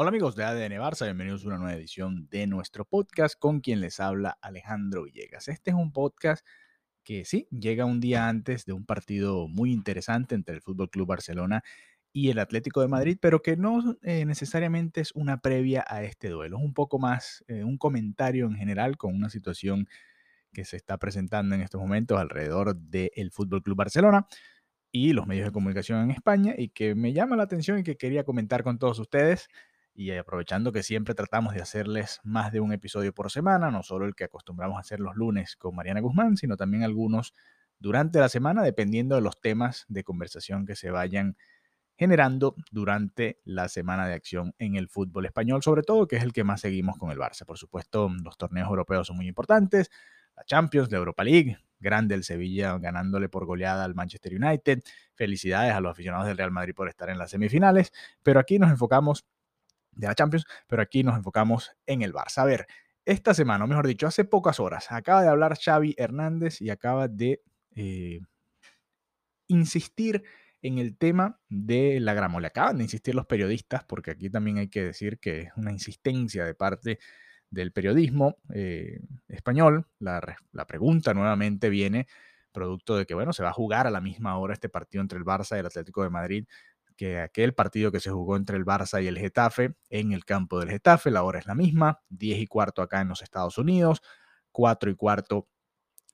Hola amigos de ADN Barça, bienvenidos a una nueva edición de nuestro podcast con quien les habla Alejandro Villegas. Este es un podcast que sí, llega un día antes de un partido muy interesante entre el Fútbol Club Barcelona y el Atlético de Madrid, pero que no eh, necesariamente es una previa a este duelo, es un poco más eh, un comentario en general con una situación que se está presentando en estos momentos alrededor del Fútbol Club Barcelona y los medios de comunicación en España y que me llama la atención y que quería comentar con todos ustedes y aprovechando que siempre tratamos de hacerles más de un episodio por semana, no solo el que acostumbramos a hacer los lunes con Mariana Guzmán, sino también algunos durante la semana, dependiendo de los temas de conversación que se vayan generando durante la semana de acción en el fútbol español, sobre todo, que es el que más seguimos con el Barça. Por supuesto, los torneos europeos son muy importantes, la Champions, la Europa League, grande el Sevilla ganándole por goleada al Manchester United. Felicidades a los aficionados del Real Madrid por estar en las semifinales, pero aquí nos enfocamos de la Champions, pero aquí nos enfocamos en el Barça. A ver, esta semana, o mejor dicho, hace pocas horas, acaba de hablar Xavi Hernández y acaba de eh, insistir en el tema de la grama. Le acaban de insistir los periodistas, porque aquí también hay que decir que es una insistencia de parte del periodismo eh, español. La, la, pregunta nuevamente viene producto de que, bueno, se va a jugar a la misma hora este partido entre el Barça y el Atlético de Madrid que aquel partido que se jugó entre el Barça y el Getafe en el campo del Getafe, la hora es la misma, 10 y cuarto acá en los Estados Unidos, 4 y cuarto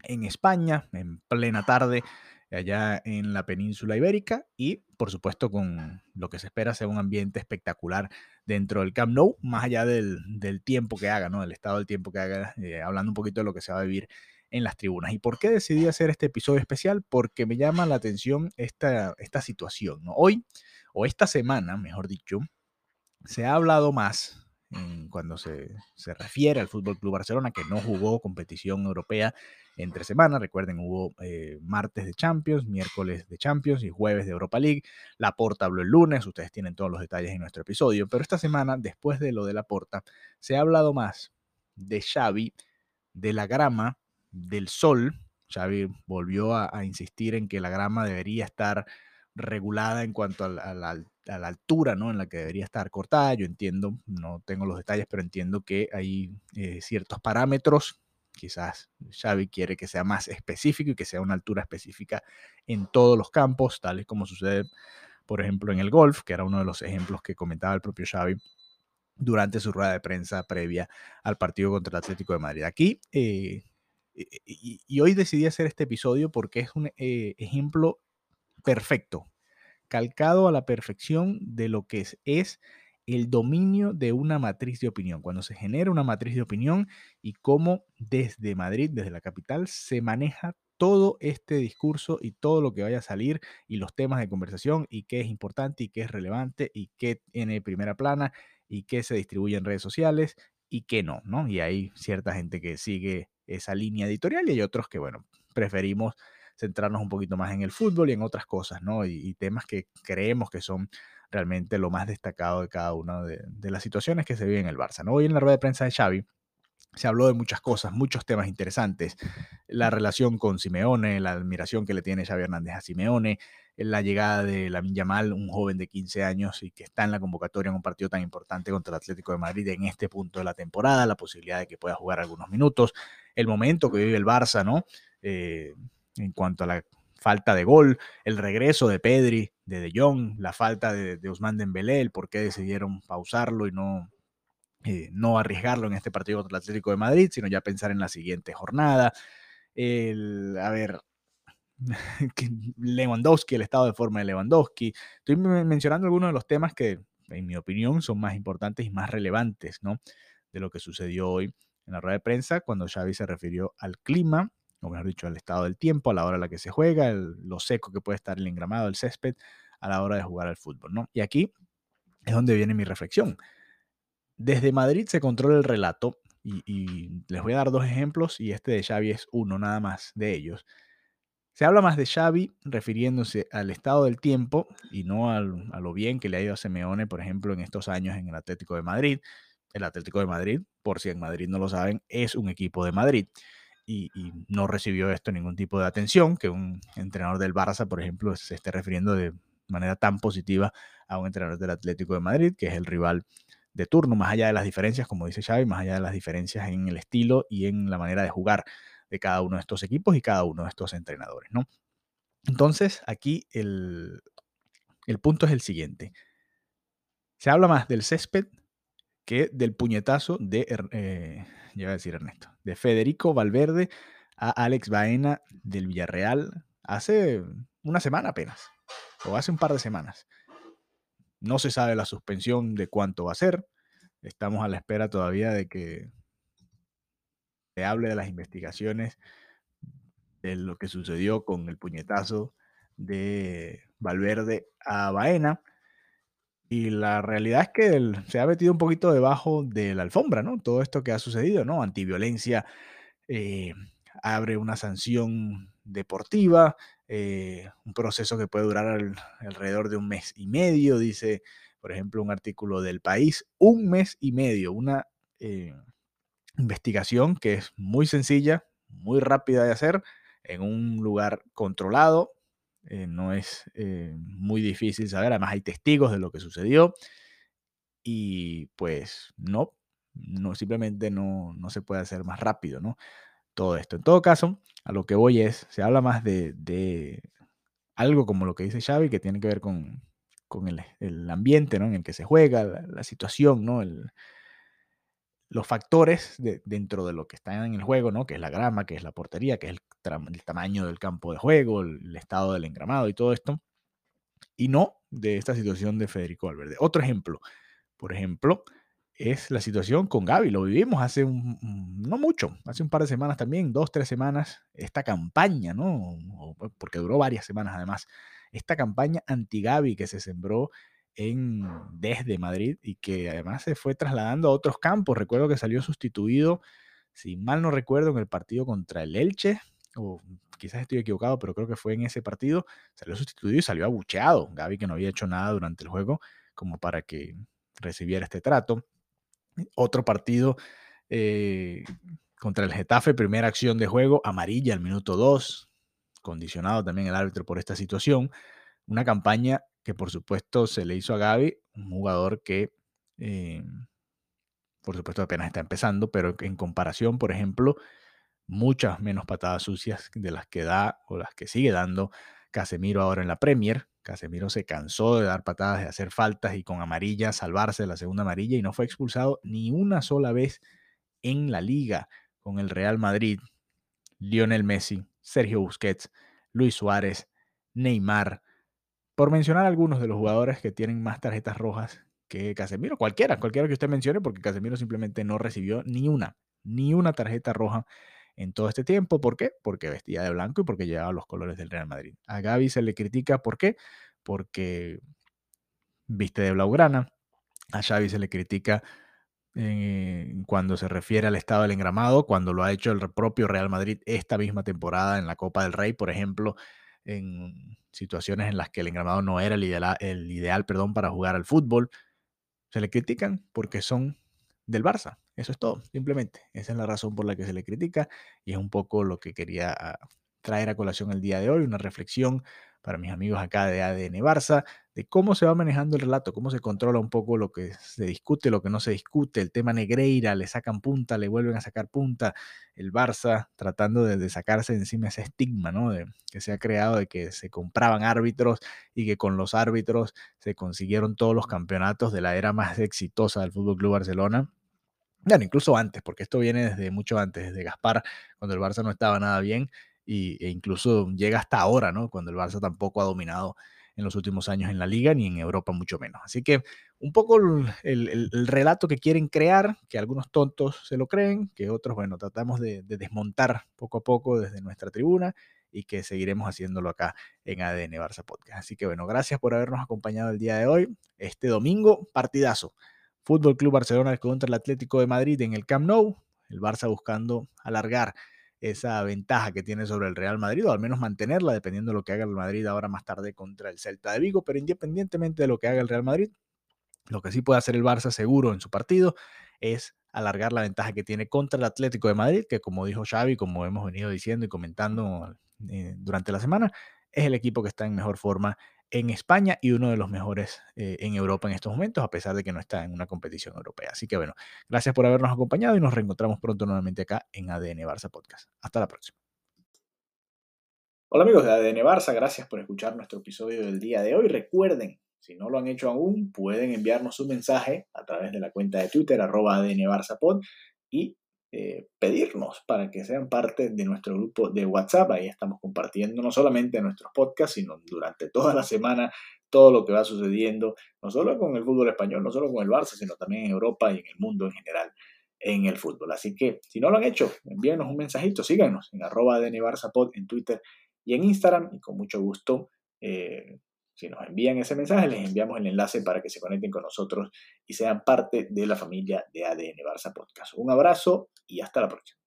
en España, en plena tarde allá en la península ibérica y por supuesto con lo que se espera sea un ambiente espectacular dentro del Camp Nou, más allá del, tiempo que haga, ¿no? del estado del tiempo que haga, eh, hablando un poquito de lo que se va a vivir en las tribunas. ¿Y por qué decidí hacer este episodio especial? Porque me llama la atención esta, esta situación. Hoy, o esta semana, mejor dicho, se ha hablado más cuando se, refiere al Fútbol Club Barcelona, que no jugó competición europea entre semanas. Recuerden, hubo eh, martes de Champions, miércoles de Champions y jueves de Europa League. La Porta habló el lunes, ustedes tienen todos los detalles en nuestro episodio. Pero esta semana, después de lo de la Porta, se ha hablado más de Xavi, de la grama del sol. Xavi volvió a, insistir en que la grama debería estar regulada en cuanto a la, altura ¿no? en la que debería estar cortada. Yo entiendo, no tengo los detalles, pero entiendo que hay eh, ciertos parámetros. Quizás Xavi quiere que sea más específico y que sea una altura específica en todos los campos, tales como sucede, por ejemplo, en el golf, que era uno de los ejemplos que comentaba el propio Xavi durante su rueda de prensa previa al partido contra el Atlético de Madrid. Aquí eh, y, hoy decidí hacer este episodio porque es un eh, ejemplo perfecto, calcado a la perfección de lo que es, el dominio de una matriz de opinión, cuando se genera una matriz de opinión y cómo desde Madrid, desde la capital, se maneja todo este discurso y todo lo que vaya a salir y los temas de conversación y qué es importante y qué es relevante y qué tiene primera plana y qué se distribuye en redes sociales y qué no, ¿no? Y hay cierta gente que sigue esa línea editorial y hay otros que, bueno, preferimos centrarnos un poquito más en el fútbol y en otras cosas, ¿no? Y, temas que creemos que son realmente lo más destacado de cada una de, las situaciones que se vive en el Barça, ¿no? Hoy en la rueda de prensa de Xavi se habló de muchas cosas, muchos temas interesantes, la relación con Simeone, la admiración que le tiene Xavi Hernández a Simeone, la llegada de Lamin Yamal, un joven de 15 años y que está en la convocatoria en un partido tan importante contra el Atlético de Madrid en este punto de la temporada, la posibilidad de que pueda jugar algunos minutos, el momento que vive el Barça, ¿no? Eh, en cuanto a la falta de gol, el regreso de Pedri, de De Jong, la falta de, de Ousmane Dembélé, el por qué decidieron pausarlo y no, eh, no arriesgarlo en este partido contra el Atlético de Madrid, sino ya pensar en la siguiente jornada. El, a ver, Lewandowski, el estado de forma de Lewandowski. Estoy mencionando algunos de los temas que, en mi opinión, son más importantes y más relevantes, ¿no? De lo que sucedió hoy en la rueda de prensa cuando Xavi se refirió al clima, o mejor dicho, al estado del tiempo, a la hora en la que se juega, lo seco que puede estar el engramado, el césped, a la hora de jugar al fútbol, ¿no? Y aquí es donde viene mi reflexión. Desde Madrid se controla el relato y, y les voy a dar dos ejemplos y este de Xavi es uno nada más de ellos se habla más de Xavi refiriéndose al estado del tiempo y no a lo bien que le ha ido a Simeone, por ejemplo, en estos años en el Atlético de Madrid. El Atlético de Madrid, por si en Madrid no lo saben, es un equipo de Madrid y, no recibió esto ningún tipo de atención, que un entrenador del Barça, por ejemplo, se esté refiriendo de manera tan positiva a un entrenador del Atlético de Madrid, que es el rival de turno, más allá de las diferencias, como dice Xavi, más allá de las diferencias en el estilo y en la manera de jugar de cada uno de estos equipos y cada uno de estos entrenadores, ¿no? Entonces, aquí el, el punto es el siguiente. Se habla más del césped que del puñetazo de, eh, a decir Ernesto, de Federico Valverde a Alex Baena del Villarreal hace una semana apenas, o hace un par de semanas. No se sabe la suspensión de cuánto va a ser. Estamos a la espera todavía de que se hable de las investigaciones de lo que sucedió con el puñetazo de Valverde a Baena. Y la realidad es que se ha metido un poquito debajo de la alfombra, ¿no? Todo esto que ha sucedido, ¿no? Antiviolencia eh, abre una sanción deportiva, eh, un proceso que puede durar alrededor de un mes y medio, dice, por ejemplo, un artículo del país, un mes y medio, una eh, investigación que es muy sencilla, muy rápida de hacer, en un lugar controlado, eh, no es muy difícil saber, además hay testigos de lo que sucedió y pues no, no simplemente no, no se puede hacer más rápido, ¿no? todo esto. En todo caso, a lo que voy es, se habla más de, algo como lo que dice Xavi, que tiene que ver con, el, ambiente ¿no? en el que se juega, la, situación, ¿no? Los factores dentro de lo que está en el juego, ¿no? que es la grama, que es la portería, que es el, tamaño del campo de juego, el, estado del engramado y todo esto, y no de esta situación de Federico Valverde. Otro ejemplo, por ejemplo, es la situación con Gaby. Lo vivimos hace un, no mucho, hace un par de semanas también, dos, tres semanas, esta campaña, ¿no? Porque duró varias semanas además, esta campaña anti-Gaby que se sembró en, desde Madrid y que además se fue trasladando a otros campos. Recuerdo que salió sustituido, si mal no recuerdo, en el partido contra el Elche, o quizás estoy equivocado, pero creo que fue en ese partido, salió sustituido y salió abucheado. Gaby que no había hecho nada durante el juego como para que recibiera este trato. Otro partido eh, contra el Getafe, primera acción de juego, amarilla al minuto 2, condicionado también el árbitro por esta situación. Una campaña que por supuesto se le hizo a Gaby, un jugador que eh, por supuesto apenas está empezando, pero en comparación, por ejemplo, muchas menos patadas sucias de las que da o las que sigue dando Casemiro ahora en la Premier. Casemiro se cansó de dar patadas, de hacer faltas y con amarilla salvarse de la segunda amarilla y no fue expulsado ni una sola vez en la liga con el Real Madrid. Lionel Messi, Sergio Busquets, Luis Suárez, Neymar, por mencionar algunos de los jugadores que tienen más tarjetas rojas que Casemiro, cualquiera, cualquiera que usted mencione, porque Casemiro simplemente no recibió ni una, ni una tarjeta roja en todo este tiempo. ¿Por qué? Porque vestía de blanco y porque llevaba los colores del Real Madrid. A Gaby se le critica, ¿por qué? Porque viste de blaugrana. A Xavi se le critica eh, cuando se refiere al estado del engramado, cuando lo ha hecho el propio Real Madrid esta misma temporada en la Copa del Rey, por ejemplo, en situaciones en las que el engramado no era el ideal, el ideal perdón, para jugar al fútbol. Se le critican porque son del Barça. Eso es todo, simplemente. Esa es la razón por la que se le critica y es un poco lo que quería ah, traer a colación el día de hoy, una reflexión para mis amigos acá de ADN Barça, de cómo se va manejando el relato, cómo se controla un poco lo que se discute, lo que no se discute, el tema Negreira, le sacan punta, le vuelven a sacar punta, el Barça tratando de, sacarse encima ese estigma, ¿no? De, que se ha creado de que se compraban árbitros y que con los árbitros se consiguieron todos los campeonatos de la era más exitosa del Fútbol Club Barcelona. Bueno, incluso antes, porque esto viene desde mucho antes, desde Gaspar, cuando el Barça no estaba nada bien y, e incluso llega hasta ahora, ¿no? Cuando el Barça tampoco ha dominado en los últimos años en la liga ni en Europa mucho menos. Así que un poco el, relato que quieren crear, que algunos tontos se lo creen, que otros, bueno, tratamos de, desmontar poco a poco desde nuestra tribuna y que seguiremos haciéndolo acá en ADN Barça Podcast. Así que bueno, gracias por habernos acompañado el día de hoy. Este domingo, partidazo. Fútbol Club Barcelona contra el Atlético de Madrid en el Camp Nou. El Barça buscando alargar esa ventaja que tiene sobre el Real Madrid, o al menos mantenerla, dependiendo de lo que haga el Madrid ahora más tarde contra el Celta de Vigo, pero independientemente de lo que haga el Real Madrid, lo que sí puede hacer el Barça seguro en su partido es alargar la ventaja que tiene contra el Atlético de Madrid, que como dijo Xavi, como hemos venido diciendo y comentando eh, durante la semana, es el equipo que está en mejor forma en España y uno de los mejores eh, en Europa en estos momentos, a pesar de que no está en una competición europea. Así que bueno, gracias por habernos acompañado y nos reencontramos pronto nuevamente acá en ADN Barça Podcast. Hasta la próxima. Hola amigos de ADN Barça, gracias por escuchar nuestro episodio del día de hoy. Recuerden, si no lo han hecho aún, pueden enviarnos un mensaje a través de la cuenta de Twitter, arroba ADN Barça Pod, y eh, pedirnos para que sean parte de nuestro grupo de WhatsApp. Ahí estamos compartiendo no solamente nuestros podcasts, sino durante toda la semana todo lo que va sucediendo, no solo con el fútbol español, no solo con el Barça, sino también en Europa y en el mundo en general en el fútbol. Así que si no lo han hecho, envíenos un mensajito, síganos en arroba Pod en Twitter y en Instagram y con mucho gusto eh, si nos envían ese mensaje, les enviamos el enlace para que se conecten con nosotros y sean parte de la familia de ADN Barça Podcast. Un abrazo y hasta la próxima.